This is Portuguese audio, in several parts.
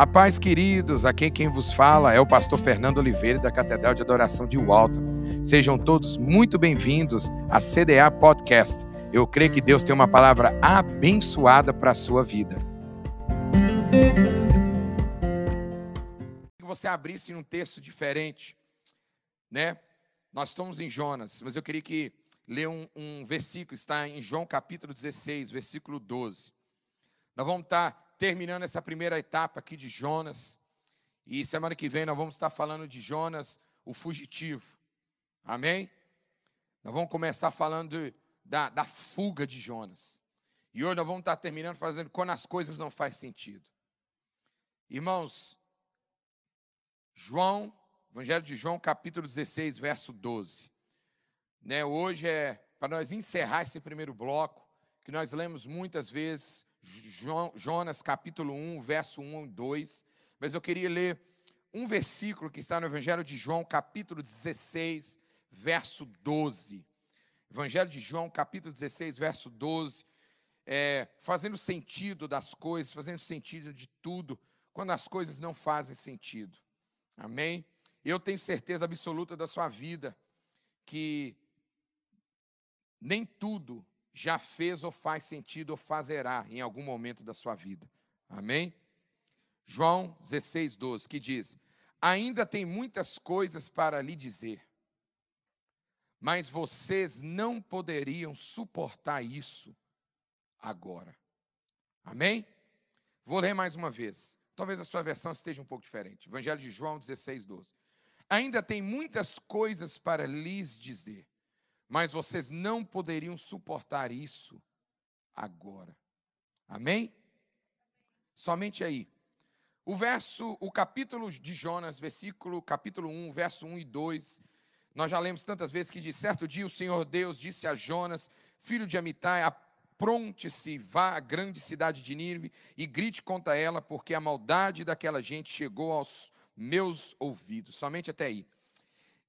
A paz, queridos, aqui quem vos fala é o pastor Fernando Oliveira da Catedral de Adoração de Walton. Sejam todos muito bem-vindos à CDA Podcast. Eu creio que Deus tem uma palavra abençoada para a sua vida. Que você abrisse um texto diferente, né? Nós estamos em Jonas, mas eu queria que ler um, um versículo, está em João capítulo 16, versículo 12. Nós vamos estar terminando essa primeira etapa aqui de Jonas. E semana que vem nós vamos estar falando de Jonas, o fugitivo. Amém? Nós vamos começar falando de, da, da fuga de Jonas. E hoje nós vamos estar terminando fazendo quando as coisas não fazem sentido. Irmãos, João, Evangelho de João, capítulo 16, verso 12. Né, hoje é para nós encerrar esse primeiro bloco, que nós lemos muitas vezes Jonas capítulo 1, verso 1 e 2, mas eu queria ler um versículo que está no Evangelho de João, capítulo 16, verso 12. Evangelho de João, capítulo 16, verso 12, é, fazendo sentido das coisas, fazendo sentido de tudo, quando as coisas não fazem sentido. Amém? Eu tenho certeza absoluta da sua vida que nem tudo já fez ou faz sentido ou fazerá em algum momento da sua vida. Amém? João 16, 12, que diz: Ainda tem muitas coisas para lhe dizer, mas vocês não poderiam suportar isso agora. Amém? Vou ler mais uma vez. Talvez a sua versão esteja um pouco diferente. Evangelho de João 16, 12. Ainda tem muitas coisas para lhes dizer, mas vocês não poderiam suportar isso agora. Amém? Somente aí. O verso, o capítulo de Jonas, versículo, capítulo 1, verso 1 e 2, nós já lemos tantas vezes que de certo dia o Senhor Deus disse a Jonas, filho de Amitai, apronte-se, vá à grande cidade de Nínive e grite contra ela, porque a maldade daquela gente chegou aos meus ouvidos. Somente até aí.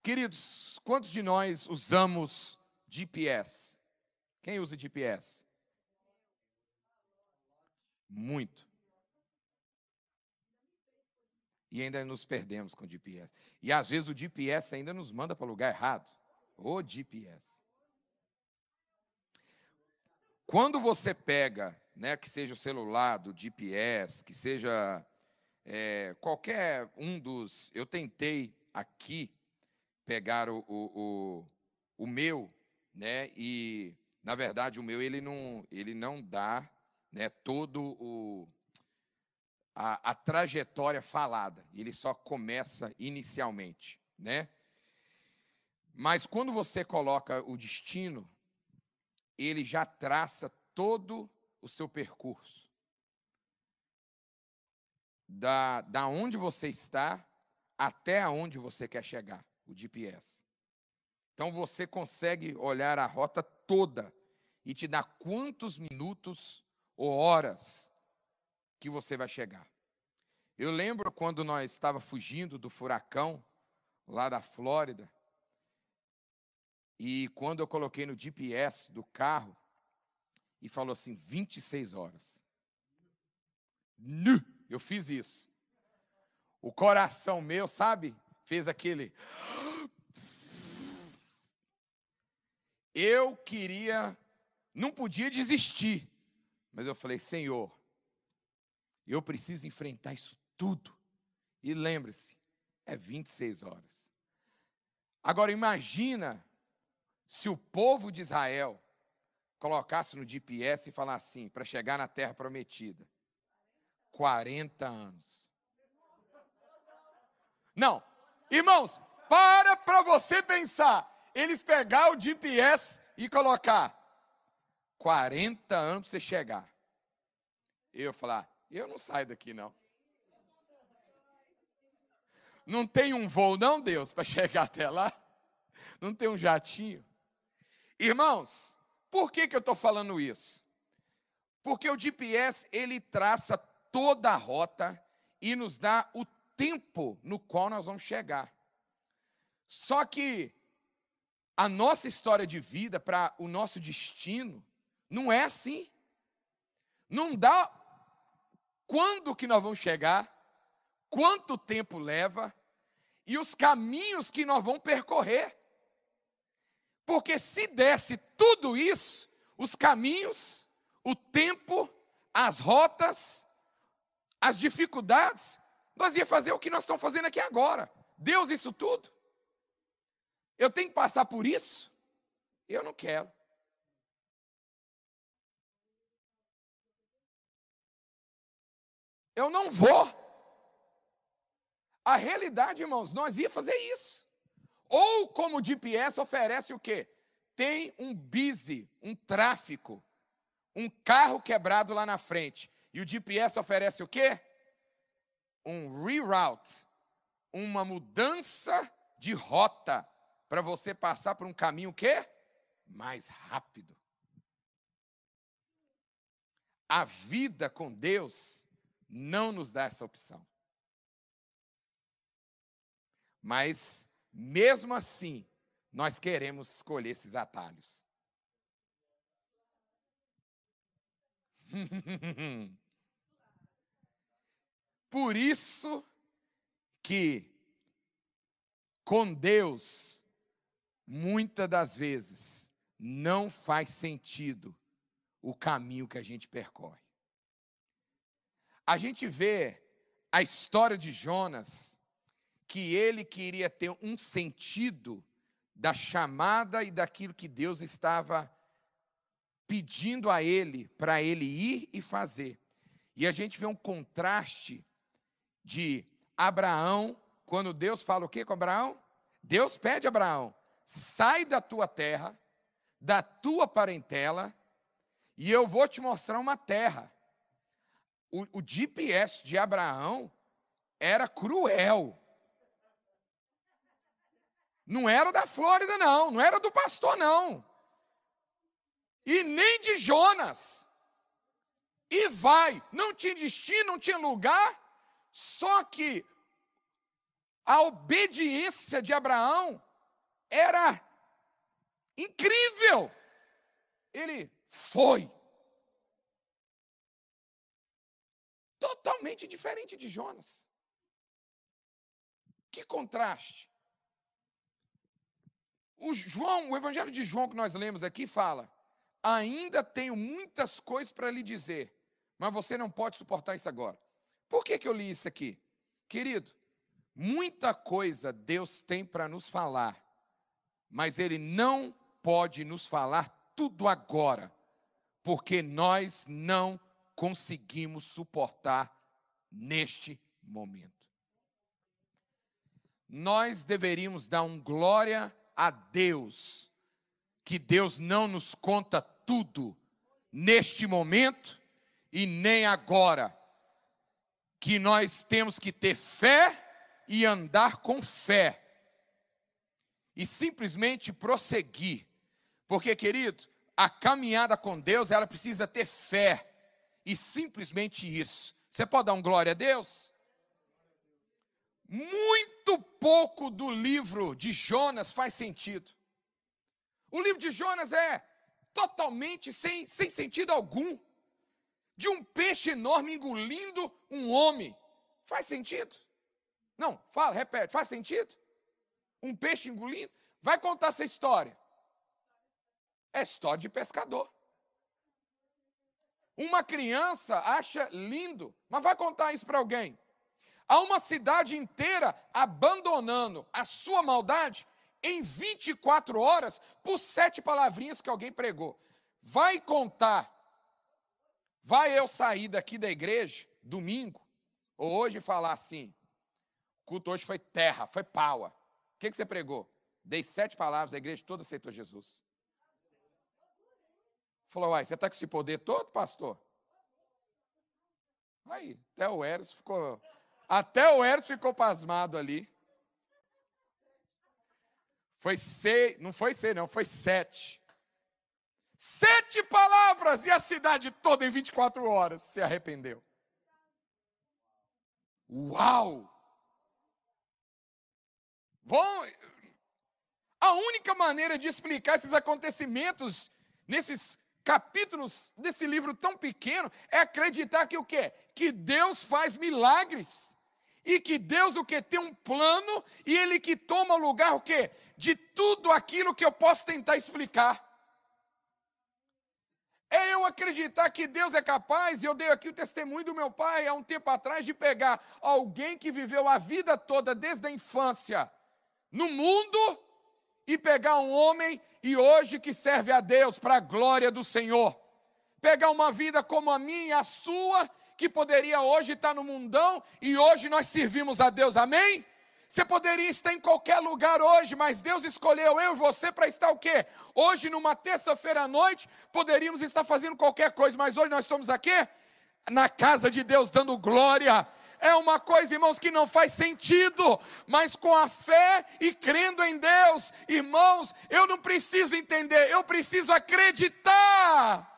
Queridos, quantos de nós usamos GPS? Quem usa GPS? Muito. E ainda nos perdemos com o GPS. E às vezes o GPS ainda nos manda para o lugar errado. O GPS. Quando você pega, né, que seja o celular do GPS, que seja é, qualquer um dos. Eu tentei aqui pegar o, o, o, o meu, né? E na verdade o meu ele não ele não dá, né? Todo o a, a trajetória falada. Ele só começa inicialmente, né? Mas quando você coloca o destino, ele já traça todo o seu percurso. Da, da onde você está até aonde você quer chegar, o GPS. Então você consegue olhar a rota toda e te dar quantos minutos ou horas que você vai chegar. Eu lembro quando nós estava fugindo do furacão lá da Flórida, e quando eu coloquei no GPS do carro, e falou assim: 26 horas. Eu fiz isso. O coração meu, sabe, fez aquele. Eu queria, não podia desistir, mas eu falei: Senhor, eu preciso enfrentar isso tudo. E lembre-se, é 26 horas. Agora imagina se o povo de Israel colocasse no GPS e falasse assim, para chegar na terra prometida. 40 anos. Não, irmãos, para para você pensar. Eles pegar o GPS e colocar 40 anos para você chegar. Eu falar, eu não saio daqui não. Não tem um voo, não, Deus, para chegar até lá? Não tem um jatinho? Irmãos, por que, que eu estou falando isso? Porque o GPS, ele traça toda a rota e nos dá o tempo no qual nós vamos chegar. Só que a nossa história de vida, para o nosso destino, não é assim. Não dá quando que nós vamos chegar, quanto tempo leva e os caminhos que nós vamos percorrer. Porque se desse tudo isso, os caminhos, o tempo, as rotas, as dificuldades, nós ia fazer o que nós estamos fazendo aqui agora. Deus isso tudo. Eu tenho que passar por isso? Eu não quero. Eu não vou. A realidade, irmãos, nós ia fazer isso. Ou como o GPS oferece o quê? Tem um busy, um tráfico, um carro quebrado lá na frente. E o GPS oferece o quê? Um reroute, uma mudança de rota para você passar por um caminho quê? Mais rápido. A vida com Deus não nos dá essa opção. Mas, mesmo assim, nós queremos escolher esses atalhos. Por isso que com Deus, muitas das vezes, não faz sentido o caminho que a gente percorre. A gente vê a história de Jonas que ele queria ter um sentido da chamada e daquilo que Deus estava pedindo a ele para ele ir e fazer. E a gente vê um contraste de Abraão, quando Deus fala o que com Abraão? Deus pede a Abraão: sai da tua terra, da tua parentela, e eu vou te mostrar uma terra. O, o GPS de Abraão era cruel. Não era da Flórida, não. Não era do pastor, não. E nem de Jonas. E vai. Não tinha destino, não tinha lugar. Só que a obediência de Abraão era incrível. Ele foi. Totalmente diferente de Jonas. Que contraste. O João, o Evangelho de João que nós lemos aqui fala: ainda tenho muitas coisas para lhe dizer, mas você não pode suportar isso agora. Por que, que eu li isso aqui? Querido, muita coisa Deus tem para nos falar, mas Ele não pode nos falar tudo agora, porque nós não conseguimos suportar neste momento. Nós deveríamos dar um glória a Deus, que Deus não nos conta tudo neste momento e nem agora, que nós temos que ter fé e andar com fé, e simplesmente prosseguir, porque, querido, a caminhada com Deus, ela precisa ter fé, e simplesmente isso. Você pode dar um glória a Deus? muito pouco do livro de Jonas faz sentido. O livro de Jonas é totalmente sem, sem sentido algum. De um peixe enorme engolindo um homem. Faz sentido? Não, fala, repete, faz sentido? Um peixe engolindo? Vai contar essa história. É história de pescador. Uma criança acha lindo, mas vai contar isso para alguém. Há uma cidade inteira abandonando a sua maldade em 24 horas por sete palavrinhas que alguém pregou. Vai contar, vai eu sair daqui da igreja, domingo, ou hoje falar assim: o culto hoje foi terra, foi pau. O que, que você pregou? Dei sete palavras, a igreja toda aceitou Jesus. Falou, uai, você está com esse poder todo, pastor? Aí, até o Eros ficou até o Eros ficou pasmado ali. Foi seis, não foi seis, não, foi sete. Sete palavras e a cidade toda em 24 horas se arrependeu. Uau! Bom, a única maneira de explicar esses acontecimentos nesses capítulos desse livro tão pequeno é acreditar que o quê? Que Deus faz milagres E que Deus o que tem um plano e ele que toma lugar o quê? De tudo aquilo que eu posso tentar explicar. É eu acreditar que Deus é capaz, e eu dei aqui o testemunho do meu pai há um tempo atrás, de pegar alguém que viveu a vida toda, desde a infância, no mundo, e pegar um homem e hoje que serve a Deus para a glória do Senhor. Pegar uma vida como a minha a sua, que poderia hoje estar no mundão, e hoje nós servimos a Deus, amém? Você poderia estar em qualquer lugar hoje, mas Deus escolheu eu e você para estar o quê? Hoje, numa terça-feira à noite, poderíamos estar fazendo qualquer coisa, mas hoje nós estamos aqui na casa de Deus, dando glória. É uma coisa, irmãos, que não faz sentido, mas com a fé e crendo em Deus, irmãos, eu não preciso entender, eu preciso acreditar.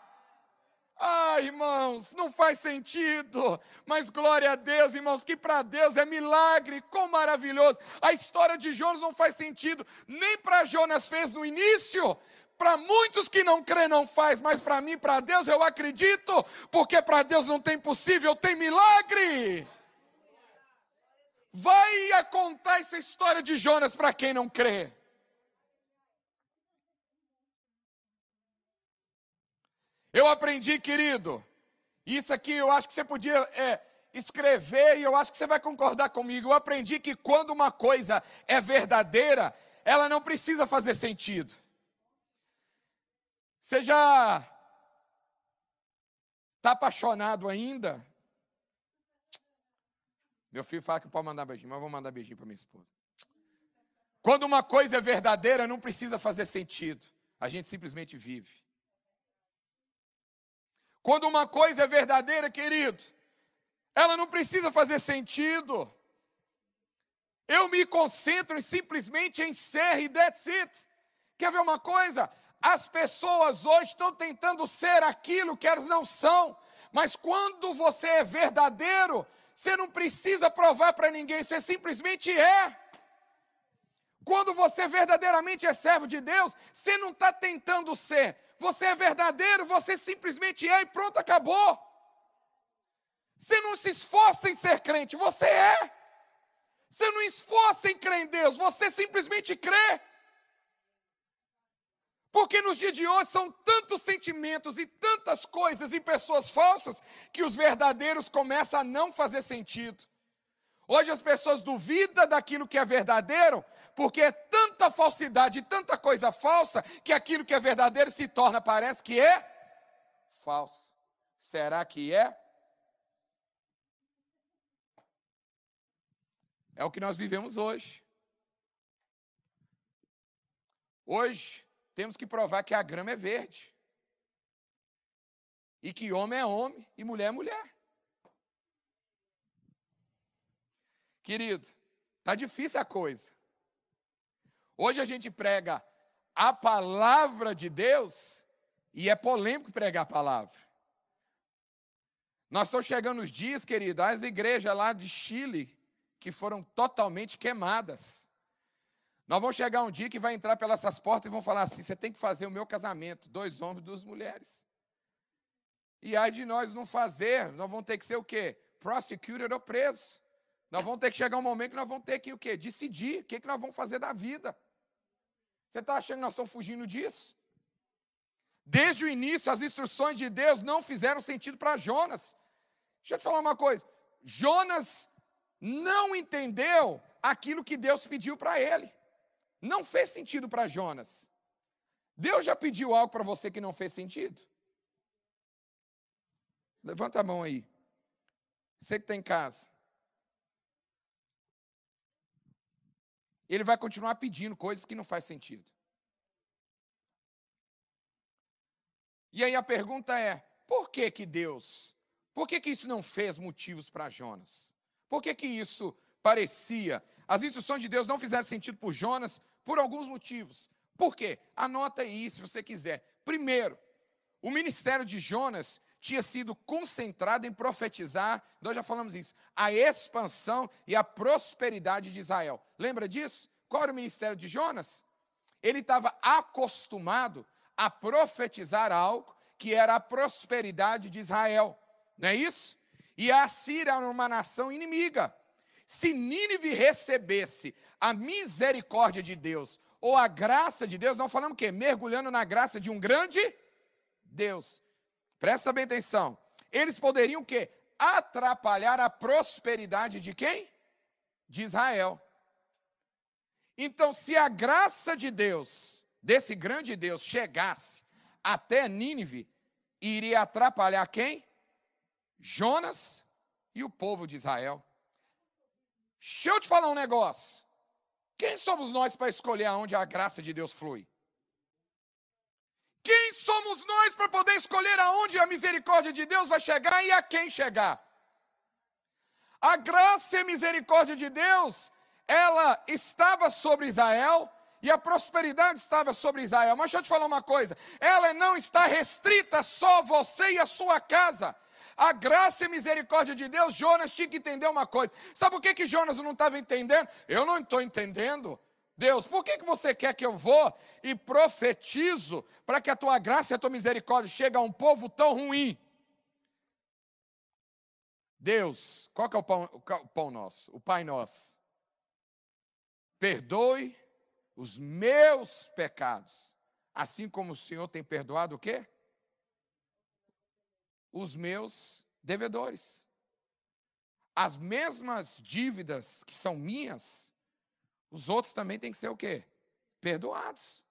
Ah, irmãos, não faz sentido, mas glória a Deus, irmãos, que para Deus é milagre, quão maravilhoso. A história de Jonas não faz sentido, nem para Jonas fez no início, para muitos que não creem não faz, mas para mim, para Deus, eu acredito, porque para Deus não tem possível, tem milagre. Vai contar essa história de Jonas para quem não crê. Eu aprendi, querido, isso aqui eu acho que você podia é, escrever e eu acho que você vai concordar comigo. Eu aprendi que quando uma coisa é verdadeira, ela não precisa fazer sentido. Você já está apaixonado ainda? Meu filho fala que pode mandar beijinho, mas vou mandar beijinho para minha esposa. Quando uma coisa é verdadeira, não precisa fazer sentido. A gente simplesmente vive. Quando uma coisa é verdadeira, querido, ela não precisa fazer sentido. Eu me concentro simplesmente em ser e that's it. Quer ver uma coisa? As pessoas hoje estão tentando ser aquilo que elas não são, mas quando você é verdadeiro, você não precisa provar para ninguém, você simplesmente é. Quando você verdadeiramente é servo de Deus, você não está tentando ser, você é verdadeiro, você simplesmente é e pronto, acabou. Você não se esforça em ser crente, você é. Você não esforça em crer em Deus, você simplesmente crê. Porque nos dias de hoje são tantos sentimentos e tantas coisas e pessoas falsas que os verdadeiros começam a não fazer sentido. Hoje as pessoas duvidam daquilo que é verdadeiro, porque é tanta falsidade, tanta coisa falsa, que aquilo que é verdadeiro se torna, parece que é falso. Será que é? É o que nós vivemos hoje. Hoje, temos que provar que a grama é verde. E que homem é homem e mulher é mulher. Querido, tá difícil a coisa. Hoje a gente prega a palavra de Deus e é polêmico pregar a palavra. Nós estamos chegando nos dias, querido, as igrejas lá de Chile que foram totalmente queimadas. Nós vamos chegar um dia que vai entrar pelas essas portas e vão falar assim: você tem que fazer o meu casamento, dois homens duas mulheres. E aí de nós não fazer, nós vamos ter que ser o quê? Prosecuted ou preso. Nós vamos ter que chegar um momento que nós vamos ter que o quê? Decidir o que, que nós vamos fazer da vida. Você está achando que nós estamos fugindo disso? Desde o início, as instruções de Deus não fizeram sentido para Jonas. Deixa eu te falar uma coisa. Jonas não entendeu aquilo que Deus pediu para ele. Não fez sentido para Jonas. Deus já pediu algo para você que não fez sentido? Levanta a mão aí. Você que está em casa. Ele vai continuar pedindo coisas que não faz sentido. E aí a pergunta é: por que que Deus? Por que que isso não fez motivos para Jonas? Por que que isso parecia? As instruções de Deus não fizeram sentido por Jonas por alguns motivos. Por quê? Anota aí se você quiser. Primeiro, o ministério de Jonas tinha sido concentrado em profetizar, nós já falamos isso, a expansão e a prosperidade de Israel. Lembra disso? Qual era o ministério de Jonas? Ele estava acostumado a profetizar algo que era a prosperidade de Israel, não é isso? E a Síria era uma nação inimiga. se Nínive recebesse a misericórdia de Deus ou a graça de Deus, nós falamos o quê? Mergulhando na graça de um grande Deus. Presta bem atenção. Eles poderiam o quê? Atrapalhar a prosperidade de quem? De Israel. Então, se a graça de Deus, desse grande Deus, chegasse até Nínive, iria atrapalhar quem? Jonas e o povo de Israel. Deixa eu te falar um negócio. Quem somos nós para escolher aonde a graça de Deus flui? Quem somos nós para poder escolher aonde a misericórdia de Deus vai chegar e a quem chegar? A graça e a misericórdia de Deus ela estava sobre Israel e a prosperidade estava sobre Israel. Mas deixa eu te falar uma coisa: ela não está restrita só a você e a sua casa. A graça e misericórdia de Deus, Jonas tinha que entender uma coisa. Sabe por que, que Jonas não estava entendendo? Eu não estou entendendo. Deus, por que, que você quer que eu vou e profetizo para que a tua graça e a tua misericórdia chegue a um povo tão ruim? Deus, qual que é o pão, o pão nosso? O Pai nosso perdoe os meus pecados, assim como o Senhor tem perdoado o quê? Os meus devedores. As mesmas dívidas que são minhas, os outros também têm que ser o quê? Perdoados.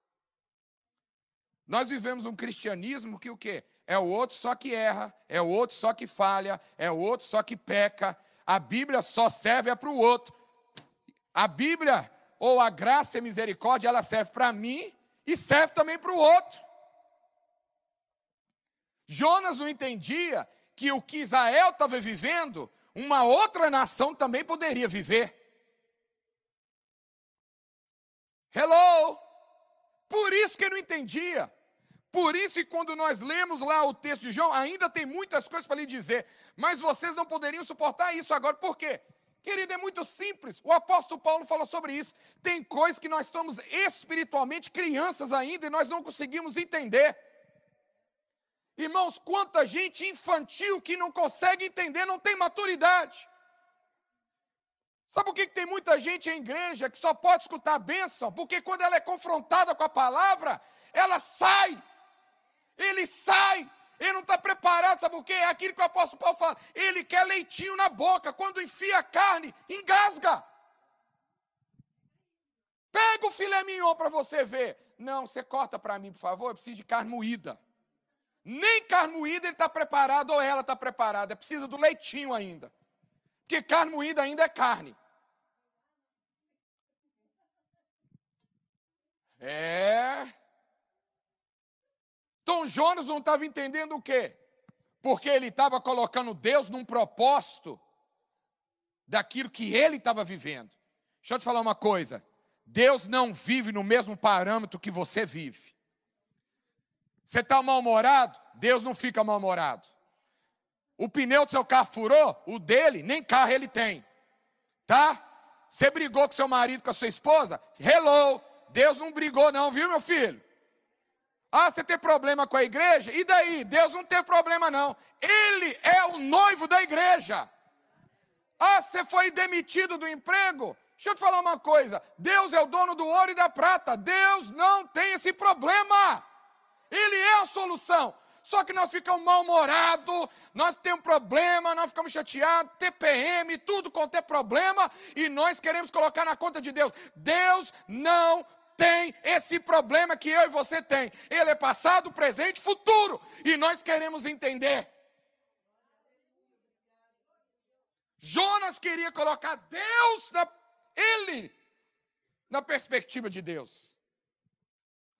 Nós vivemos um cristianismo que o quê? É o outro só que erra, é o outro só que falha, é o outro só que peca. A Bíblia só serve é para o outro. A Bíblia ou a graça e a misericórdia, ela serve para mim e serve também para o outro. Jonas não entendia que o que Israel estava vivendo, uma outra nação também poderia viver. Hello! Por isso que ele não entendia. Por isso que quando nós lemos lá o texto de João, ainda tem muitas coisas para lhe dizer, mas vocês não poderiam suportar isso agora, por quê? Querido, é muito simples. O apóstolo Paulo falou sobre isso. Tem coisas que nós estamos espiritualmente crianças ainda e nós não conseguimos entender. Irmãos, quanta gente infantil que não consegue entender, não tem maturidade. Sabe por que tem muita gente em igreja que só pode escutar a bênção? Porque quando ela é confrontada com a palavra, ela sai. Ele sai ele não está preparado, sabe o quê? É aquilo que o apóstolo Paulo fala. Ele quer leitinho na boca. Quando enfia a carne, engasga. Pega o filé mignon para você ver. Não, você corta para mim, por favor. Eu preciso de carne moída. Nem carne moída ele está preparado ou ela está preparada. Precisa do leitinho ainda. Porque carne moída ainda é carne. É. Então Jonas não estava entendendo o quê? Porque ele estava colocando Deus num propósito daquilo que ele estava vivendo. Deixa eu te falar uma coisa. Deus não vive no mesmo parâmetro que você vive. Você está mal-humorado? Deus não fica mal-humorado. O pneu do seu carro furou? O dele, nem carro ele tem. Tá? Você brigou com seu marido, com a sua esposa? Hello! Deus não brigou, não, viu, meu filho? Ah, você tem problema com a igreja? E daí? Deus não tem problema, não. Ele é o noivo da igreja. Ah, você foi demitido do emprego? Deixa eu te falar uma coisa: Deus é o dono do ouro e da prata. Deus não tem esse problema. Ele é a solução. Só que nós ficamos mal-humorados, nós temos problema, nós ficamos chateados, TPM, tudo quanto é problema, e nós queremos colocar na conta de Deus. Deus não tem esse problema que eu e você tem. Ele é passado, presente, futuro. E nós queremos entender. Jonas queria colocar Deus na ele na perspectiva de Deus.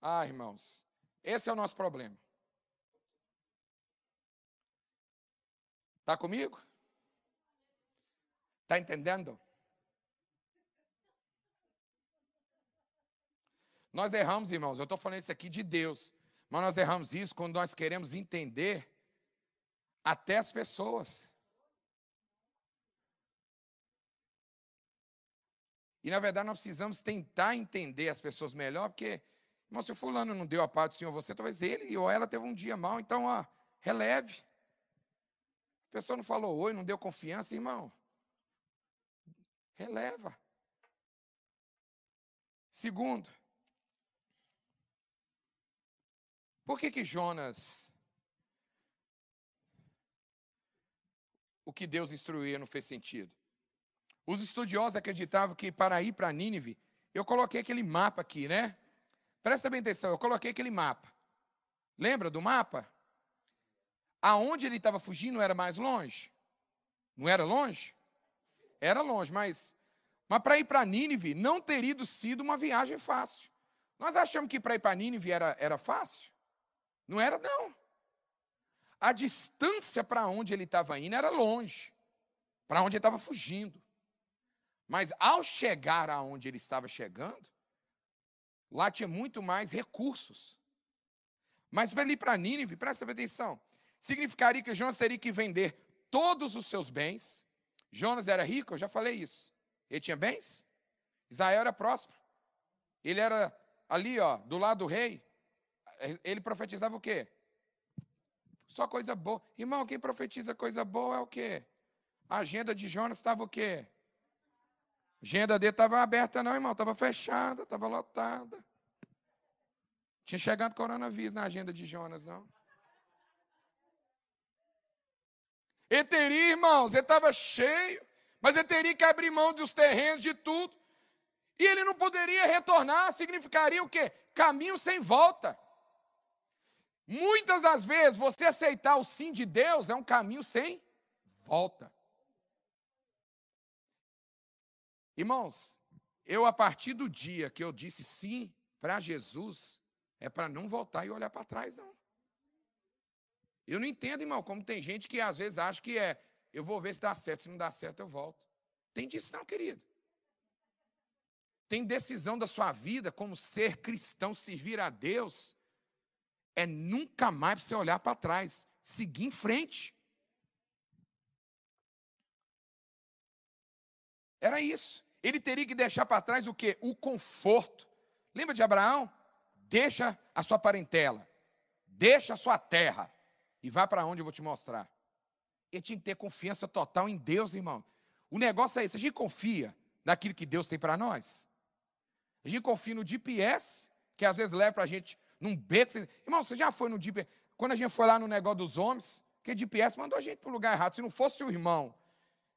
Ah, irmãos, esse é o nosso problema. Está comigo? Está entendendo? Nós erramos, irmãos, eu estou falando isso aqui de Deus, mas nós erramos isso quando nós queremos entender até as pessoas. E na verdade nós precisamos tentar entender as pessoas melhor, porque, irmão, se o fulano não deu a paz do Senhor você, talvez ele ou ela teve um dia mal, então, ó, releve. A pessoa não falou oi, não deu confiança, irmão. Releva. Segundo, por que que Jonas o que Deus instruía não fez sentido? Os estudiosos acreditavam que para ir para Nínive, eu coloquei aquele mapa aqui, né? Presta bem atenção, eu coloquei aquele mapa. Lembra do mapa? Aonde ele estava fugindo era mais longe? Não era longe? Era longe, mas, mas para ir para Nínive não teria sido uma viagem fácil. Nós achamos que para ir para Nínive era, era fácil? Não era, não. A distância para onde ele estava indo era longe, para onde ele estava fugindo. Mas ao chegar aonde ele estava chegando, lá tinha muito mais recursos. Mas para ir para Nínive, presta atenção, significaria que Jonas teria que vender todos os seus bens. Jonas era rico, eu já falei isso. Ele tinha bens? Israel era próspero. Ele era ali, ó, do lado do rei. Ele profetizava o quê? Só coisa boa. Irmão, quem profetiza coisa boa é o quê? A agenda de Jonas estava o quê? A agenda dele estava aberta, não, irmão, estava fechada, estava lotada. Tinha chegado coronavírus na agenda de Jonas, não. Ele teria, irmãos, ele estava cheio, mas ele teria que abrir mão dos terrenos, de tudo. E ele não poderia retornar, significaria o quê? Caminho sem volta. Muitas das vezes, você aceitar o sim de Deus é um caminho sem volta. Irmãos, eu a partir do dia que eu disse sim para Jesus, é para não voltar e olhar para trás, não. Eu não entendo, irmão, como tem gente que às vezes acha que é, eu vou ver se dá certo, se não dá certo eu volto. Tem disso não, querido. Tem decisão da sua vida como ser cristão, servir a Deus, é nunca mais para você olhar para trás, seguir em frente. Era isso. Ele teria que deixar para trás o quê? O conforto. Lembra de Abraão? Deixa a sua parentela, deixa a sua terra e vá para onde eu vou te mostrar. Ele tinha que ter confiança total em Deus, irmão. O negócio é esse: a gente confia naquilo que Deus tem para nós. A gente confia no GPS, que às vezes leva para a gente num beco. Irmão, você já foi no GPS? Quando a gente foi lá no negócio dos homens, que GPS mandou a gente para o lugar errado. Se não fosse o irmão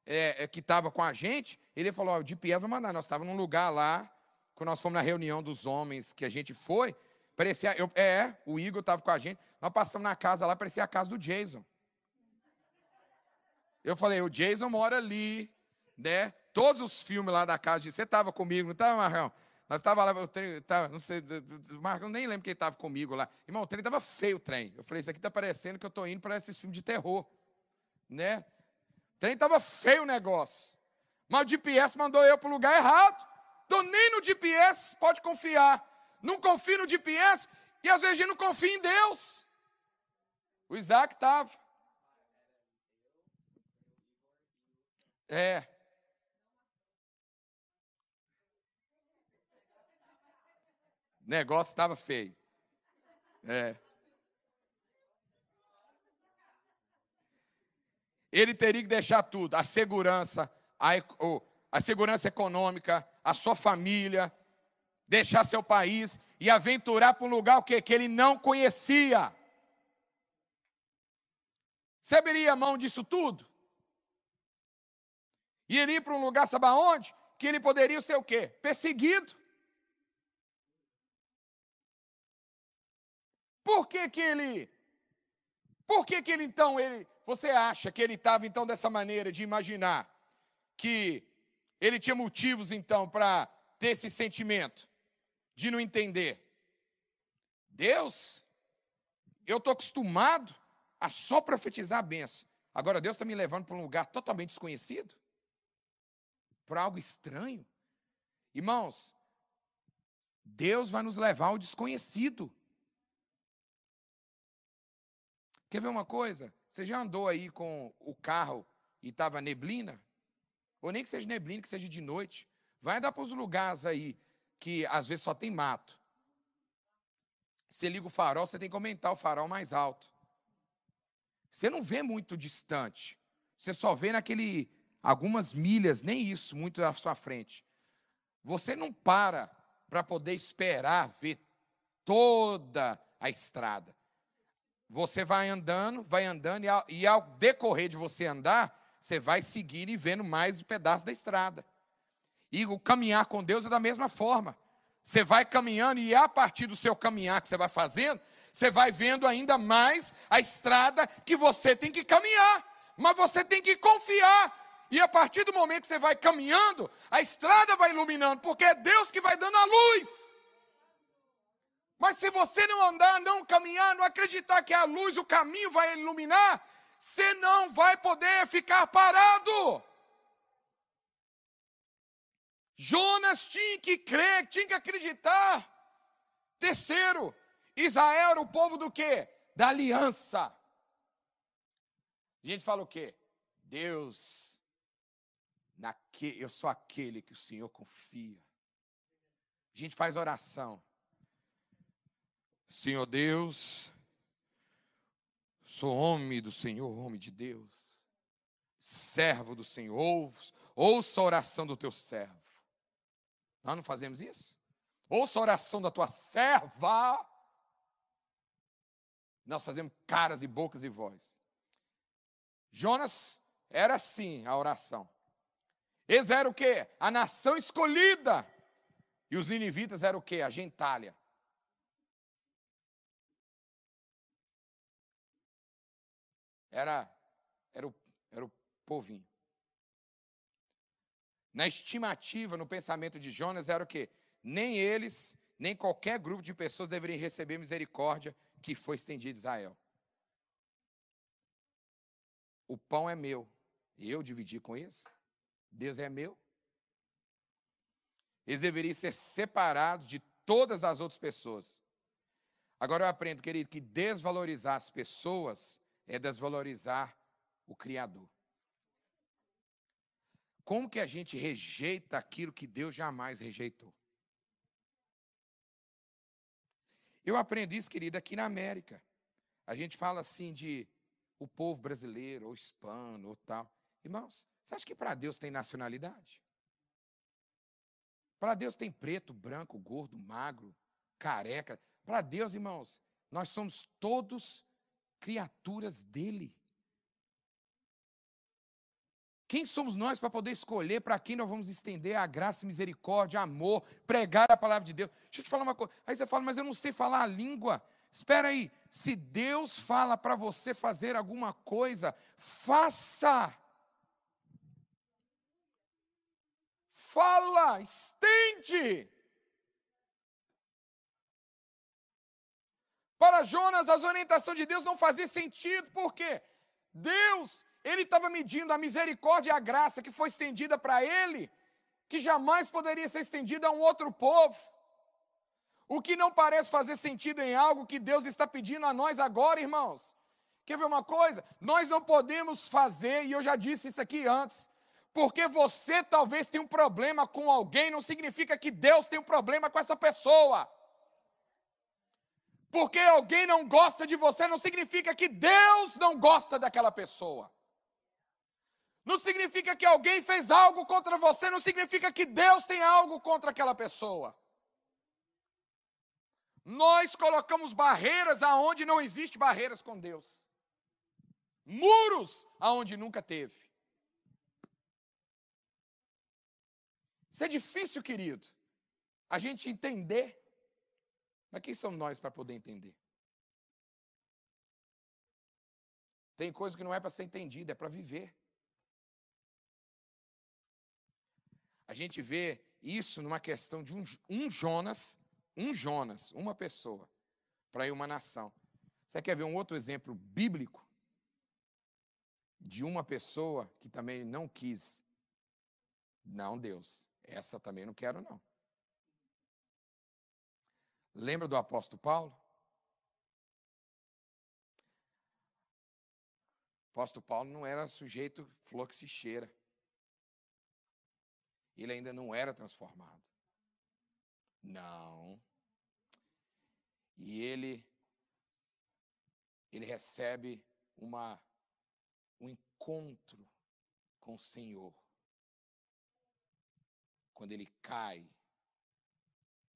é, é, que estava com a gente, ele falou: ó, o DPF vai mandar. Nós estávamos num lugar lá, quando nós fomos na reunião dos homens que a gente foi, parecia. Eu, é, o Igor estava com a gente. Nós passamos na casa lá, parecia a casa do Jason. Eu falei: o Jason mora ali, né? Todos os filmes lá da casa de. Você estava comigo, não estava, Marrão? Nós estávamos lá, o trem, tava, não sei, o nem lembro quem estava comigo lá. Irmão, o trem estava feio, o trem. Eu falei, isso aqui está parecendo que eu estou indo para esses filmes de terror. Né? O trem estava feio o negócio. Mas o GPS mandou eu para o lugar errado. Então nem no GPS pode confiar. Não confia no GPS e às vezes a gente não confia em Deus. O Isaac estava. É. O negócio estava feio. É. ele teria que deixar tudo: a segurança, a, a segurança econômica, a sua família, deixar seu país e aventurar para um lugar o quê? que ele não conhecia. Você abriria mão disso tudo? E ele ir para um lugar, sabe aonde? Que ele poderia ser o quê? Perseguido. Por que que ele... Por que que ele, então, ele você acha que ele estava então dessa maneira de imaginar que ele tinha motivos então para ter esse sentimento de não entender? Deus, eu estou acostumado a só profetizar a benção. Agora Deus está me levando para um lugar totalmente desconhecido? Para algo estranho? Irmãos, Deus vai nos levar ao desconhecido. Quer ver uma coisa? Você já andou aí com o carro e estava neblina? Ou nem que seja neblina, que seja de noite. Vai andar para os lugares aí que às vezes só tem mato. Você liga o farol, você tem que aumentar o farol mais alto. Você não vê muito distante. Você só vê naquele algumas milhas, nem isso, muito à sua frente. Você não para para poder esperar ver toda a estrada. Você vai andando, vai andando, e ao, e ao decorrer de você andar, você vai seguir e vendo mais um pedaço da estrada. E o caminhar com Deus é da mesma forma. Você vai caminhando e a partir do seu caminhar que você vai fazendo, você vai vendo ainda mais a estrada que você tem que caminhar. Mas você tem que confiar. E a partir do momento que você vai caminhando, a estrada vai iluminando, porque é Deus que vai dando a luz. Mas se você não andar, não caminhar, não acreditar que a luz, o caminho vai iluminar, você não vai poder ficar parado. Jonas tinha que crer, tinha que acreditar. Terceiro, Israel era o povo do quê? Da aliança. A gente fala o quê? Deus, naque, eu sou aquele que o Senhor confia. A gente faz oração. Senhor Deus, sou homem do Senhor, homem de Deus, servo do Senhor, ouça, ouça a oração do teu servo. Nós não fazemos isso? Ouça a oração da tua serva. Nós fazemos caras e bocas e voz. Jonas era assim a oração. Eles eram o quê? A nação escolhida. E os ninivitas eram o quê? A gentalha. Era, era, o, era o povinho. Na estimativa, no pensamento de Jonas, era o quê? Nem eles, nem qualquer grupo de pessoas deveriam receber misericórdia que foi estendida a Israel. O pão é meu, eu dividi com isso. Deus é meu. Eles deveriam ser separados de todas as outras pessoas. Agora eu aprendo, querido, que desvalorizar as pessoas é desvalorizar o Criador. Como que a gente rejeita aquilo que Deus jamais rejeitou? Eu aprendi isso, querido, aqui na América. A gente fala assim de o povo brasileiro, ou hispano, ou tal. Irmãos, você acha que para Deus tem nacionalidade? Para Deus tem preto, branco, gordo, magro, careca. Para Deus, irmãos, nós somos todos criaturas dele. Quem somos nós para poder escolher para quem nós vamos estender a graça, misericórdia, amor, pregar a palavra de Deus? Deixa eu te falar uma coisa. Aí você fala, mas eu não sei falar a língua. Espera aí, se Deus fala para você fazer alguma coisa, faça. Fala, estende. Para Jonas, as orientações de Deus não faziam sentido, por quê? Deus, ele estava medindo a misericórdia e a graça que foi estendida para ele, que jamais poderia ser estendida a um outro povo. O que não parece fazer sentido em algo que Deus está pedindo a nós agora, irmãos. Quer ver uma coisa? Nós não podemos fazer, e eu já disse isso aqui antes, porque você talvez tenha um problema com alguém, não significa que Deus tem um problema com essa pessoa. Porque alguém não gosta de você, não significa que Deus não gosta daquela pessoa. Não significa que alguém fez algo contra você, não significa que Deus tem algo contra aquela pessoa. Nós colocamos barreiras aonde não existe barreiras com Deus. Muros aonde nunca teve. Isso é difícil, querido. A gente entender. Mas quem somos nós para poder entender? Tem coisa que não é para ser entendida, é para viver. A gente vê isso numa questão de um, um Jonas um Jonas, uma pessoa, para ir uma nação. Você quer ver um outro exemplo bíblico de uma pessoa que também não quis? Não, Deus, essa também não quero, não. Lembra do apóstolo Paulo? O apóstolo Paulo não era sujeito flor que se cheira. Ele ainda não era transformado. Não. E ele ele recebe uma um encontro com o Senhor. Quando ele cai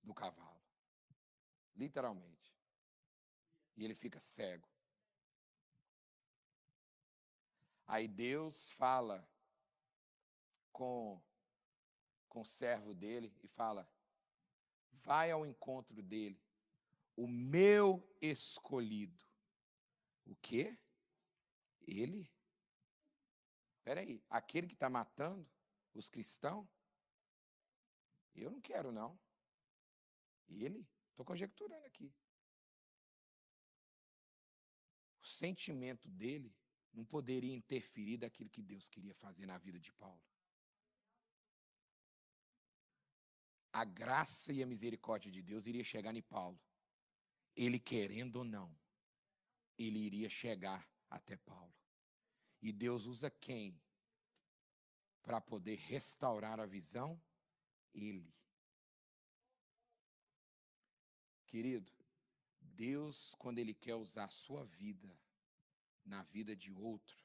do cavalo. Literalmente. E ele fica cego. Aí Deus fala com, com o servo dele e fala: vai ao encontro dele, o meu escolhido. O quê? Ele? Espera aí, aquele que está matando os cristãos? Eu não quero, não. Ele? Estou conjecturando aqui. O sentimento dele não poderia interferir daquilo que Deus queria fazer na vida de Paulo. A graça e a misericórdia de Deus iria chegar em Paulo. Ele querendo ou não, ele iria chegar até Paulo. E Deus usa quem para poder restaurar a visão? Ele. Querido, Deus, quando Ele quer usar a sua vida na vida de outro,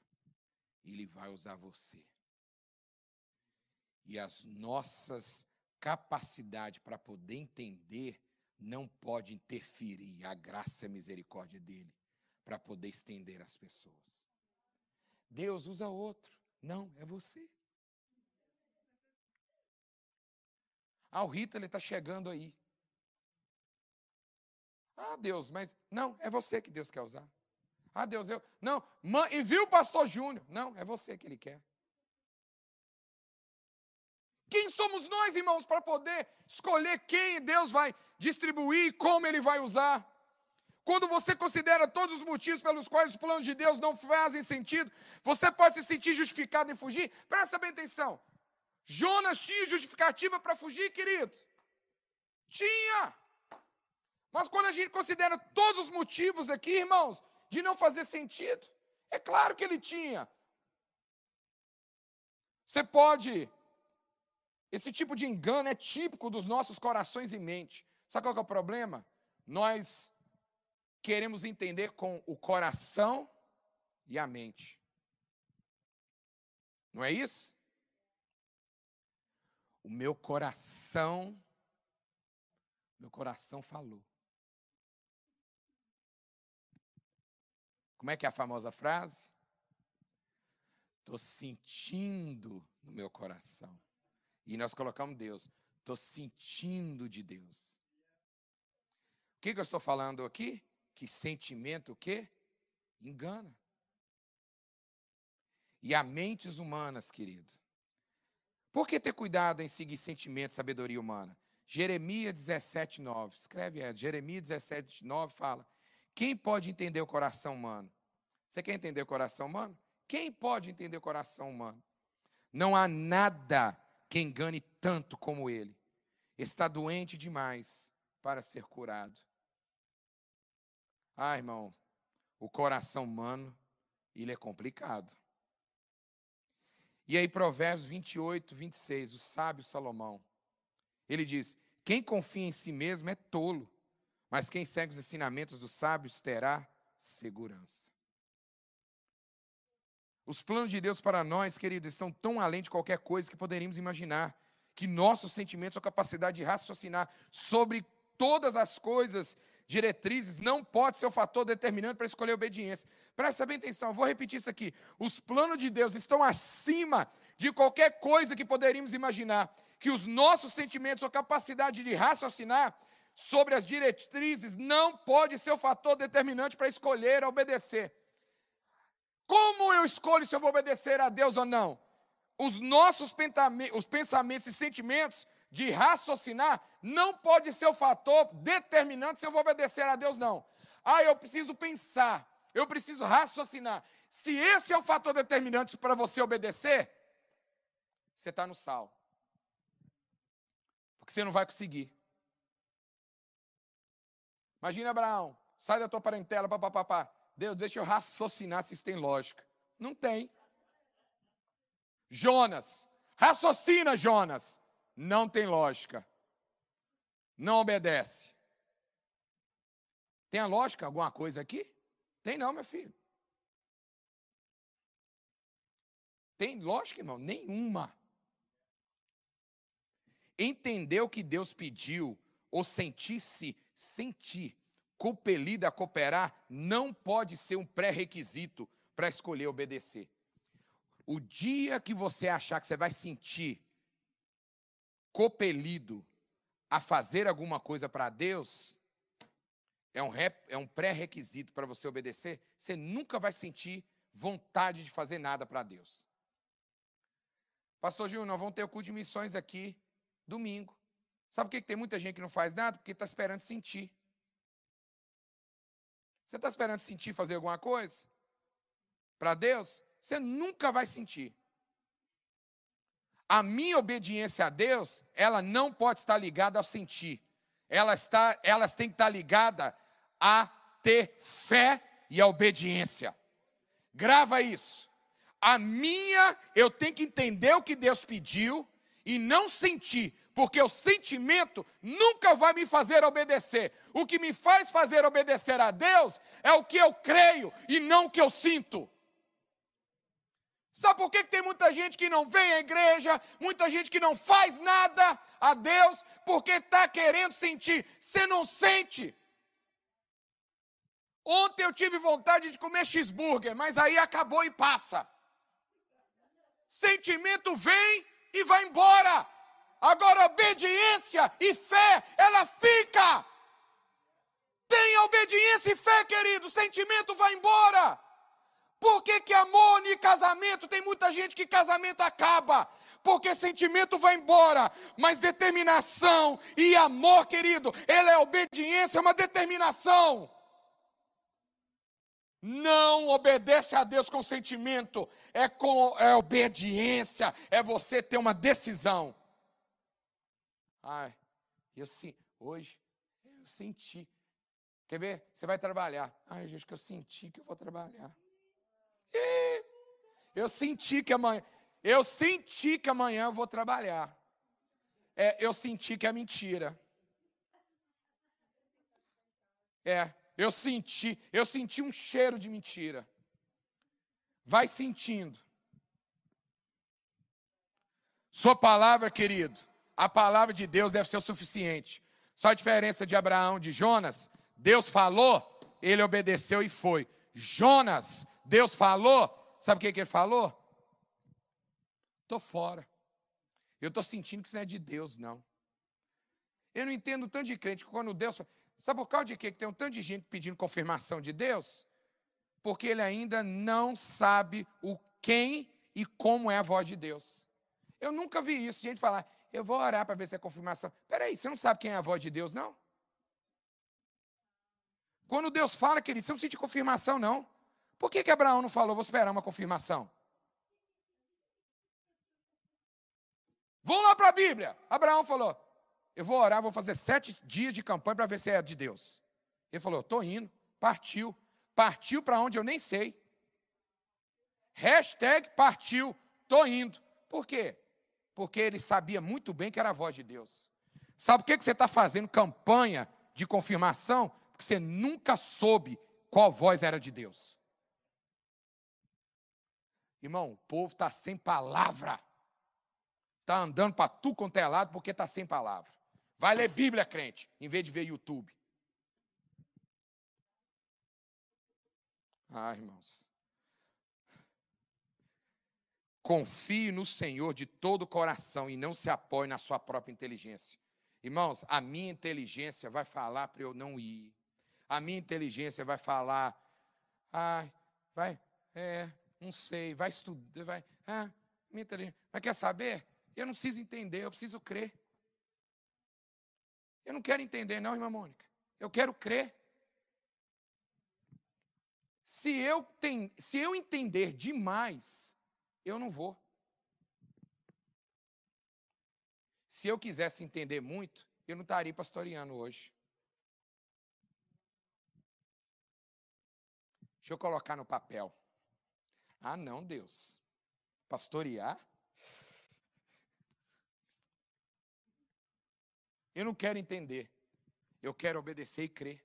Ele vai usar você. E as nossas capacidades para poder entender não pode interferir a graça e a misericórdia dele para poder estender às pessoas. Deus usa outro. Não, é você. Ah, o Hitler está chegando aí. Ah, Deus, mas não, é você que Deus quer usar. Ah, Deus, eu. Não, man, envia o pastor Júnior. Não, é você que ele quer. Quem somos nós, irmãos, para poder escolher quem Deus vai distribuir e como ele vai usar? Quando você considera todos os motivos pelos quais os planos de Deus não fazem sentido, você pode se sentir justificado em fugir. Presta bem atenção. Jonas tinha justificativa para fugir, querido? Tinha. Mas quando a gente considera todos os motivos aqui, irmãos, de não fazer sentido, é claro que ele tinha. Você pode. Esse tipo de engano é típico dos nossos corações e mente. Sabe qual é o problema? Nós queremos entender com o coração e a mente. Não é isso? O meu coração, meu coração falou. Como é que é a famosa frase? Estou sentindo no meu coração. E nós colocamos Deus. Estou sentindo de Deus. O que, que eu estou falando aqui? Que sentimento o quê? Engana. E há mentes humanas, querido. Por que ter cuidado em seguir sentimentos, sabedoria humana? Jeremias 17, 9. Escreve é, Jeremias 17, 9 fala: Quem pode entender o coração humano? Você quer entender o coração humano? Quem pode entender o coração humano? Não há nada que engane tanto como ele. Está doente demais para ser curado. Ah, irmão, o coração humano, ele é complicado. E aí, Provérbios 28, 26, o sábio Salomão, ele diz: Quem confia em si mesmo é tolo, mas quem segue os ensinamentos dos sábios terá segurança. Os planos de Deus para nós, queridos, estão tão além de qualquer coisa que poderíamos imaginar. Que nossos sentimentos, a capacidade de raciocinar sobre todas as coisas, diretrizes, não pode ser o fator determinante para escolher obediência. Presta bem atenção, vou repetir isso aqui. Os planos de Deus estão acima de qualquer coisa que poderíamos imaginar. Que os nossos sentimentos, a capacidade de raciocinar sobre as diretrizes, não pode ser o fator determinante para escolher obedecer. Como eu escolho se eu vou obedecer a Deus ou não? Os nossos os pensamentos e sentimentos de raciocinar não pode ser o fator determinante se eu vou obedecer a Deus, não. Ah, eu preciso pensar, eu preciso raciocinar. Se esse é o fator determinante para você obedecer, você está no sal. Porque você não vai conseguir. Imagina Abraão, sai da tua parentela, papapá. Deus, deixa eu raciocinar se isso tem lógica. Não tem. Jonas, raciocina, Jonas. Não tem lógica. Não obedece. Tem a lógica alguma coisa aqui? Tem não, meu filho. Tem, lógico, irmão, nenhuma. Entender o que Deus pediu, ou sentir-se, sentir, compelido a cooperar, não pode ser um pré-requisito para escolher obedecer. O dia que você achar que você vai sentir compelido a fazer alguma coisa para Deus, é um, é um pré-requisito para você obedecer, você nunca vai sentir vontade de fazer nada para Deus. Pastor Gil, nós vamos ter o culto de missões aqui domingo. Sabe por que tem muita gente que não faz nada? Porque está esperando sentir. Você está esperando sentir fazer alguma coisa? Para Deus? Você nunca vai sentir. A minha obediência a Deus, ela não pode estar ligada ao sentir. Ela está, elas têm que estar ligadas a ter fé e a obediência. Grava isso. A minha, eu tenho que entender o que Deus pediu e não sentir, porque o sentimento nunca vai me fazer obedecer. O que me faz fazer obedecer a Deus é o que eu creio e não o que eu sinto. Sabe por que tem muita gente que não vem à igreja, muita gente que não faz nada a Deus, porque está querendo sentir. Você não sente. Ontem eu tive vontade de comer cheeseburger, mas aí acabou e passa. Sentimento vem e vai embora. Agora, obediência e fé, ela fica. Tenha obediência e fé, querido, sentimento vai embora. Por que, que amor e casamento? Tem muita gente que casamento acaba. Porque sentimento vai embora, mas determinação e amor, querido, ele é obediência, é uma determinação. Não obedece a Deus com sentimento, é com é obediência, é você ter uma decisão. Ai, eu sim, hoje eu senti. Quer ver? Você vai trabalhar. Ai, gente, que eu senti que eu vou trabalhar. Eu senti que amanhã, eu senti que amanhã eu vou trabalhar. É, eu senti que é mentira. É, eu senti, eu senti um cheiro de mentira. Vai sentindo. Sua palavra, querido, a palavra de Deus deve ser o suficiente. Só a diferença de Abraão, de Jonas, Deus falou, ele obedeceu e foi. Jonas, Deus falou, Sabe o que, que ele falou? Estou fora. Eu estou sentindo que isso não é de Deus, não. Eu não entendo tanto de crente que quando Deus. Sabe por causa de quê? Que tem um tanto de gente pedindo confirmação de Deus? Porque ele ainda não sabe o quem e como é a voz de Deus. Eu nunca vi isso, gente falar, eu vou orar para ver se é confirmação. Peraí, você não sabe quem é a voz de Deus, não? Quando Deus fala, querido, você não de confirmação, não. Por que, que Abraão não falou, vou esperar uma confirmação? Vão lá para a Bíblia. Abraão falou, eu vou orar, vou fazer sete dias de campanha para ver se é de Deus. Ele falou, estou indo. Partiu. Partiu para onde eu nem sei. Hashtag partiu, estou indo. Por quê? Porque ele sabia muito bem que era a voz de Deus. Sabe por que você está fazendo campanha de confirmação? Porque você nunca soube qual voz era de Deus. Irmão, o povo está sem palavra. Está andando para tu quanto é lado porque está sem palavra. Vai ler Bíblia, crente, em vez de ver YouTube. Ah, irmãos. Confie no Senhor de todo o coração e não se apoie na sua própria inteligência. Irmãos, a minha inteligência vai falar para eu não ir. A minha inteligência vai falar, ai, vai, é, não sei, vai estudar, vai. Ah, mas quer saber? Eu não preciso entender, eu preciso crer. Eu não quero entender, não, irmã Mônica. Eu quero crer. Se eu, tem, se eu entender demais, eu não vou. Se eu quisesse entender muito, eu não estaria pastoreando hoje. Deixa eu colocar no papel. Ah, não, Deus. Pastorear? Eu não quero entender. Eu quero obedecer e crer.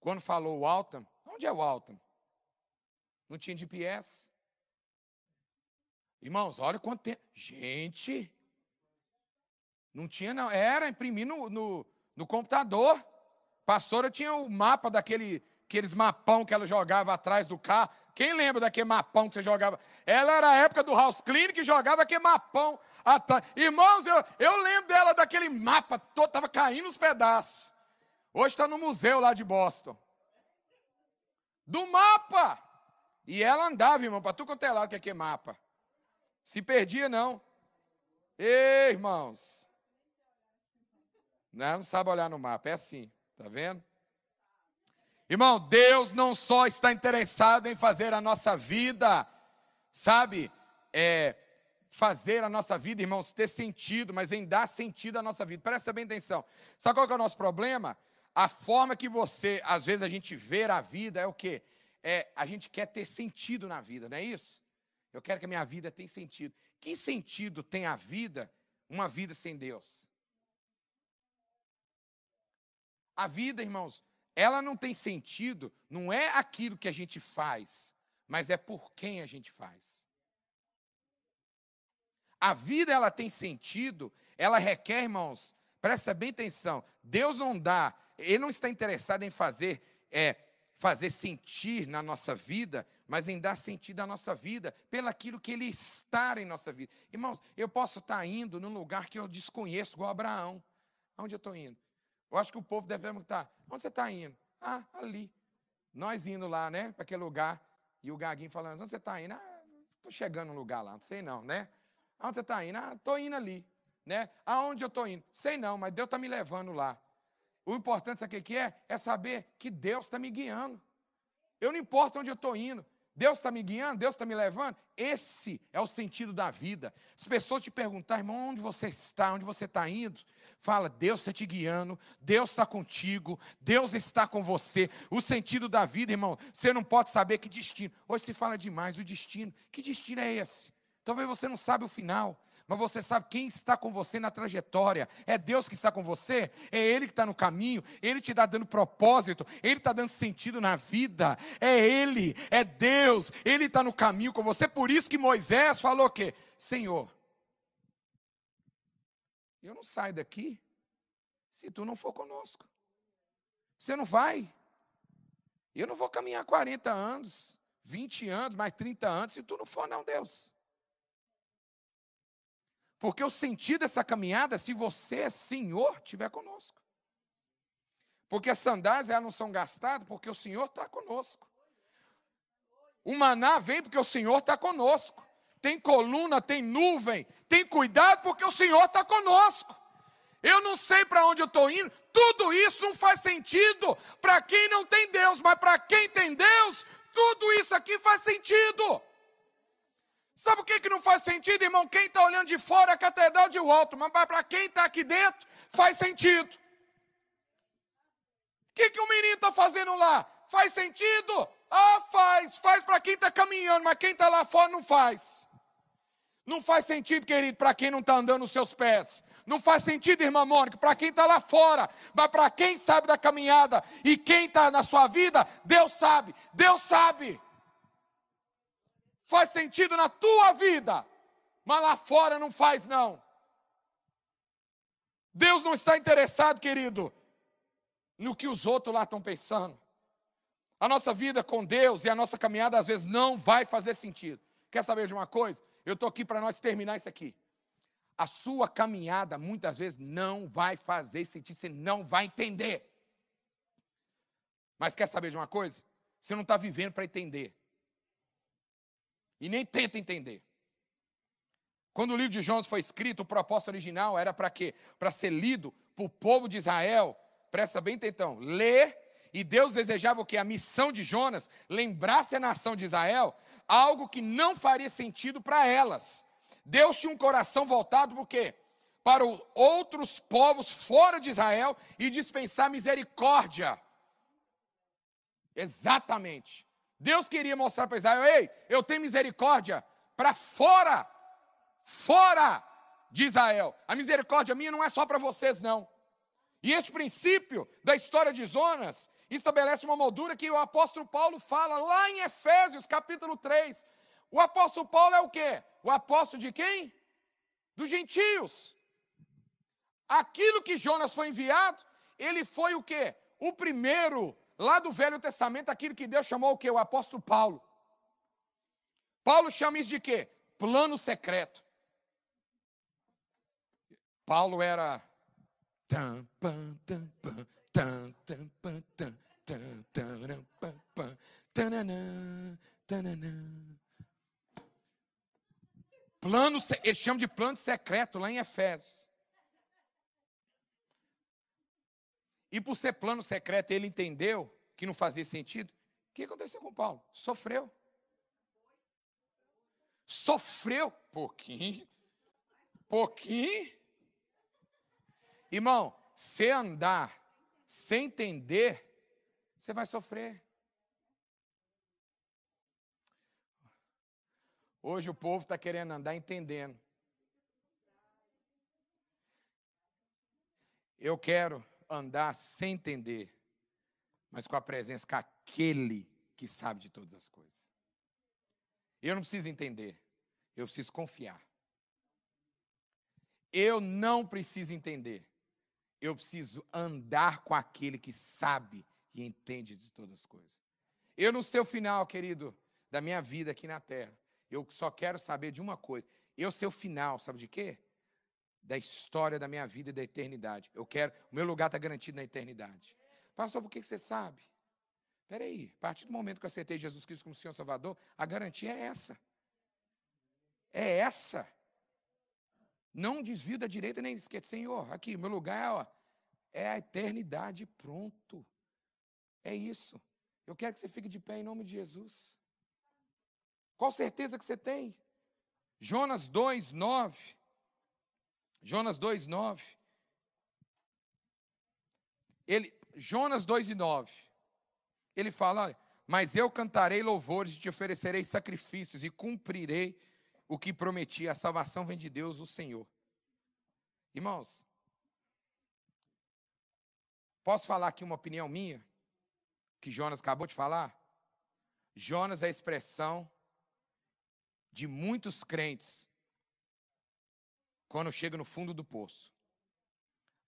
Quando falou o Altam, onde é o Altam? Não tinha GPS. Irmãos, olha quanto tempo. Gente, não tinha, não. Era imprimir no, no, no computador. Pastora tinha o mapa daquele aqueles mapão que ela jogava atrás do carro. Quem lembra daquele mapão que você jogava? Ela era a época do house clean que jogava aquele mapão atrás. Irmãos, eu, eu lembro dela daquele mapa todo, estava caindo os pedaços. Hoje está no museu lá de Boston. Do mapa. E ela andava, irmão, para tu quanto é lado que é que mapa. Se perdia, não. Ei, irmãos. Não, não sabe olhar no mapa, é assim, tá vendo? Irmão, Deus não só está interessado em fazer a nossa vida, sabe, é, fazer a nossa vida, irmãos, ter sentido, mas em dar sentido à nossa vida. Presta bem atenção. Sabe qual é o nosso problema? A forma que você, às vezes, a gente vê a vida é o quê? É, a gente quer ter sentido na vida, não é isso? Eu quero que a minha vida tenha sentido. Que sentido tem a vida, uma vida sem Deus? A vida, irmãos, ela não tem sentido, não é aquilo que a gente faz, mas é por quem a gente faz. A vida ela tem sentido, ela requer, irmãos, presta bem atenção. Deus não dá, ele não está interessado em fazer é fazer sentir na nossa vida, mas em dar sentido à nossa vida, pelo aquilo que ele está em nossa vida. Irmãos, eu posso estar indo num lugar que eu desconheço, igual Abraão. Aonde eu estou indo? Eu acho que o povo deve perguntar: onde você está indo? Ah, ali. Nós indo lá, né, para aquele lugar, e o Gaguinho falando: onde você está indo? Ah, estou chegando no lugar lá, não sei não, né? Aonde você está indo? Ah, estou indo ali. Né? Aonde eu estou indo? Sei não, mas Deus está me levando lá. O importante, sabe o que é? É saber que Deus está me guiando. Eu não importo onde eu estou indo. Deus está me guiando, Deus está me levando. Esse é o sentido da vida. As pessoas te perguntarem, irmão, onde você está, onde você está indo? Fala, Deus está te guiando, Deus está contigo, Deus está com você. O sentido da vida, irmão, você não pode saber que destino. Hoje se fala demais o destino. Que destino é esse? Talvez você não sabe o final mas você sabe quem está com você na trajetória. É Deus que está com você, é Ele que está no caminho, Ele te está dando propósito, Ele está dando sentido na vida. É Ele, é Deus, Ele está no caminho com você. Por isso que Moisés falou que, Senhor, eu não saio daqui se tu não for conosco. Você não vai. Eu não vou caminhar 40 anos, 20 anos, mais 30 anos, se tu não for, não, Deus. Porque o sentido dessa caminhada é se você, Senhor, estiver conosco. Porque as sandálias elas não são gastadas porque o Senhor está conosco. O maná vem porque o Senhor está conosco. Tem coluna, tem nuvem, tem cuidado porque o Senhor está conosco. Eu não sei para onde eu estou indo, tudo isso não faz sentido para quem não tem Deus, mas para quem tem Deus, tudo isso aqui faz sentido. Sabe o que, que não faz sentido, irmão? Quem está olhando de fora é a Catedral de Walton, mas para quem está aqui dentro, faz sentido. O que, que o menino está fazendo lá? Faz sentido? Ah, faz. Faz para quem está caminhando, mas quem está lá fora não faz. Não faz sentido, querido, para quem não está andando nos seus pés. Não faz sentido, irmã Mônica, para quem está lá fora. Mas para quem sabe da caminhada e quem está na sua vida, Deus sabe. Deus sabe faz sentido na tua vida, mas lá fora não faz, não. Deus não está interessado, querido, no que os outros lá estão pensando. A nossa vida com Deus e a nossa caminhada às vezes não vai fazer sentido. Quer saber de uma coisa? Eu estou aqui para nós terminar isso aqui. A sua caminhada muitas vezes não vai fazer sentido, você não vai entender. Mas quer saber de uma coisa? Você não está vivendo para entender. E nem tenta entender. Quando o livro de Jonas foi escrito, o propósito original era para quê? Para ser lido por povo de Israel. Presta bem então, ler e Deus desejava o que a missão de Jonas lembrasse a nação de Israel algo que não faria sentido para elas. Deus tinha um coração voltado por quê? Para os outros povos fora de Israel e dispensar misericórdia. Exatamente. Deus queria mostrar para Israel: ei, eu tenho misericórdia para fora, fora de Israel. A misericórdia minha não é só para vocês, não. E este princípio da história de Jonas, estabelece uma moldura que o apóstolo Paulo fala lá em Efésios, capítulo 3. O apóstolo Paulo é o quê? O apóstolo de quem? Dos gentios. Aquilo que Jonas foi enviado, ele foi o quê? O primeiro, lá do Velho Testamento, aquilo que Deus chamou o quê? O apóstolo Paulo. Paulo chama isso de quê? Plano secreto. Paulo era. Plano, ele chama de plano secreto lá em Efésios. E por ser plano secreto, ele entendeu que não fazia sentido. O que aconteceu com Paulo? Sofreu. Sofreu pouquinho, pouquinho. Irmão, se andar sem entender, você vai sofrer. Hoje o povo está querendo andar entendendo. Eu quero andar sem entender, mas com a presença com aquele que sabe de todas as coisas. Eu não preciso entender, eu preciso confiar. Eu não preciso entender, eu preciso andar com aquele que sabe e entende de todas as coisas. Eu, no seu final, querido, da minha vida aqui na terra, eu só quero saber de uma coisa. Eu, seu final, sabe de quê? Da história da minha vida e da eternidade. Eu quero, o meu lugar está garantido na eternidade. Pastor, por que você sabe? Espera aí, a partir do momento que eu aceitei Jesus Cristo como Senhor Salvador, a garantia é essa. É essa. Não desvio da direita nem da esquerda. Senhor, aqui, meu lugar ó, é a eternidade, pronto. É isso. Eu quero que você fique de pé em nome de Jesus. Qual certeza que você tem? Jonas 2, 9. Jonas 2, 9. Ele, Jonas 2 e 9 ele fala: olha, mas eu cantarei louvores e te oferecerei sacrifícios e cumprirei o que prometi. A salvação vem de Deus, o Senhor. Irmãos, posso falar aqui uma opinião minha? Que Jonas acabou de falar? Jonas é a expressão de muitos crentes quando chega no fundo do poço.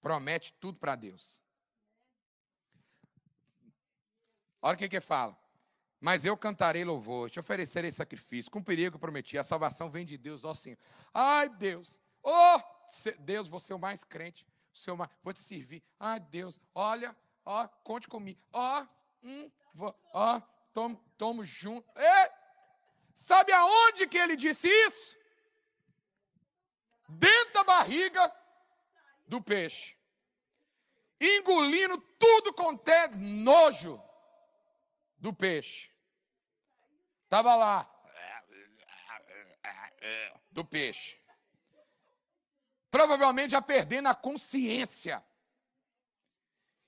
Promete tudo para Deus. Olha o que que fala. Mas eu cantarei louvor, te oferecerei sacrifício, cumprirei o que eu prometi. A salvação vem de Deus, ó Senhor. Ai, Deus. Oh, Deus, vou ser o mais crente. O mais, vou te servir. Ai, Deus, olha, ó, conte comigo. Ó, hum, vou, ó, tomo, tomo junto. Ei, sabe aonde que ele disse isso? Dentro da barriga do peixe. Engolindo tudo quanto é nojo do peixe. Estava lá. Do peixe. Provavelmente já perdendo a consciência.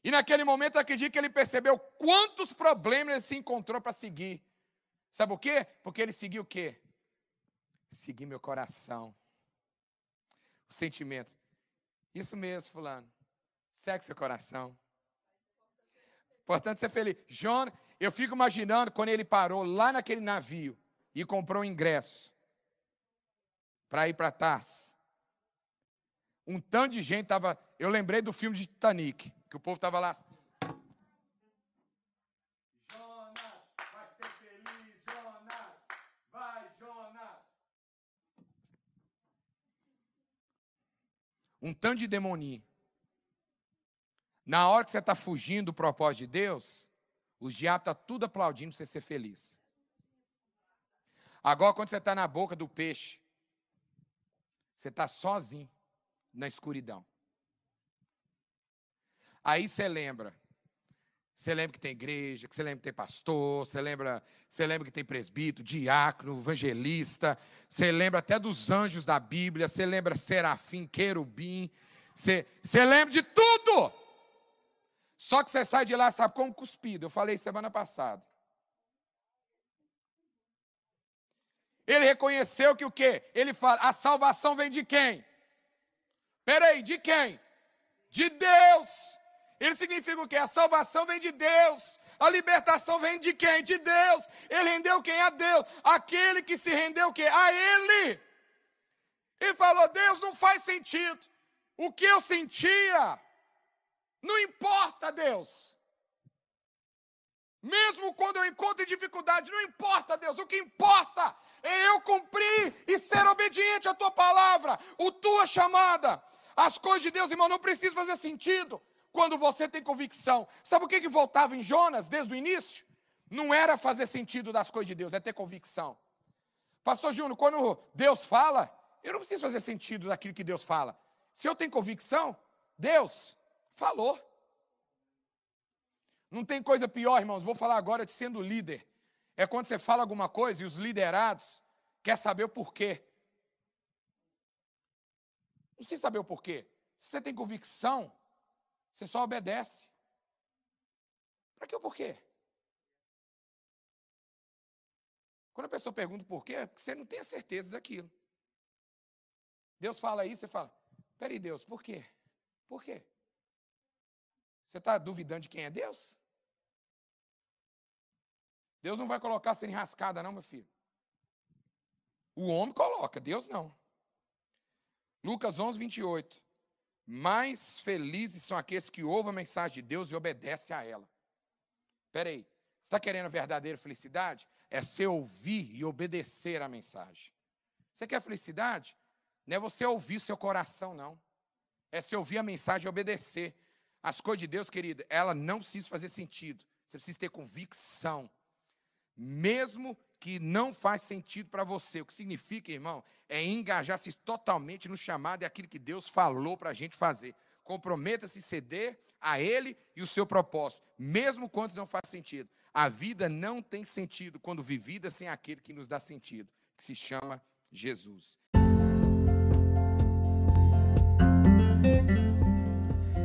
E naquele momento, acredito que ele percebeu quantos problemas ele se encontrou para seguir. Sabe o quê? Porque ele seguiu o quê? Seguir meu coração. Os sentimentos. Isso mesmo, fulano. Segue seu coração. Importante ser feliz. Jonas, eu fico imaginando quando ele parou lá naquele navio e comprou um ingresso para ir para Tars. Um tanto de gente estava. Eu lembrei do filme de Titanic, que o povo estava lá assim. Jonas, vai ser feliz, Jonas. Vai, Jonas. Um tanto de demoninho. Na hora que você está fugindo do propósito de Deus, os diabos estão tá tudo aplaudindo para você ser feliz. Agora, quando você está na boca do peixe, você está sozinho na escuridão. Aí você lembra. Você lembra que tem igreja, que você lembra que tem pastor, você lembra, você lembra que tem presbítero, diácono, evangelista, você lembra até dos anjos da Bíblia, você lembra serafim, querubim, você, você lembra de tudo. Só que você sai de lá, sabe, como cuspido. Eu falei semana passada. Ele reconheceu que o quê? Ele fala, a salvação vem de quem? Peraí, de quem? De Deus. Ele significa o quê? A salvação vem de Deus. A libertação vem de quem? De Deus. Ele rendeu quem? A Deus. Aquele que se rendeu o quê? A Ele. Ele falou: Deus não faz sentido. O que eu sentia, não importa, Deus. Mesmo quando eu encontro dificuldade, não importa, Deus. O que importa é eu cumprir e ser obediente à tua palavra, o tua chamada. As coisas de Deus, irmão, não precisam fazer sentido quando você tem convicção. Sabe o que, que voltava em Jonas desde o início? Não era fazer sentido das coisas de Deus, é ter convicção. Pastor Júnior, quando Deus fala, eu não preciso fazer sentido daquilo que Deus fala. Se eu tenho convicção, Deus falou. Não tem coisa pior, irmãos, vou falar agora de sendo líder. É quando você fala alguma coisa e os liderados querem saber o porquê. Não precisa saber o porquê. Se você tem convicção, você só obedece. Para que o porquê? Quando a pessoa pergunta o porquê, é porque você não tem a certeza daquilo. Deus fala isso, você fala, peraí, Deus, por quê? Por quê? Você está duvidando de quem é Deus? Deus não vai colocar sem rascada, não, meu filho. O homem coloca, Deus não. Lucas 11, 28. Mais felizes são aqueles que ouvem a mensagem de Deus e obedecem a ela. Espera aí, você está querendo a verdadeira felicidade? É você ouvir e obedecer a mensagem. Você quer felicidade? Não é você ouvir seu coração, não. É você ouvir a mensagem e obedecer. As coisas de Deus, querida, ela não precisa fazer sentido. Você precisa ter convicção. Mesmo que não faz sentido para você. O que significa, irmão, é engajar-se totalmente no chamado e aquilo que Deus falou para a gente fazer. Comprometa-se a ceder a Ele e o seu propósito, mesmo quando não faz sentido. A vida não tem sentido quando vivida sem aquele que nos dá sentido, que se chama Jesus.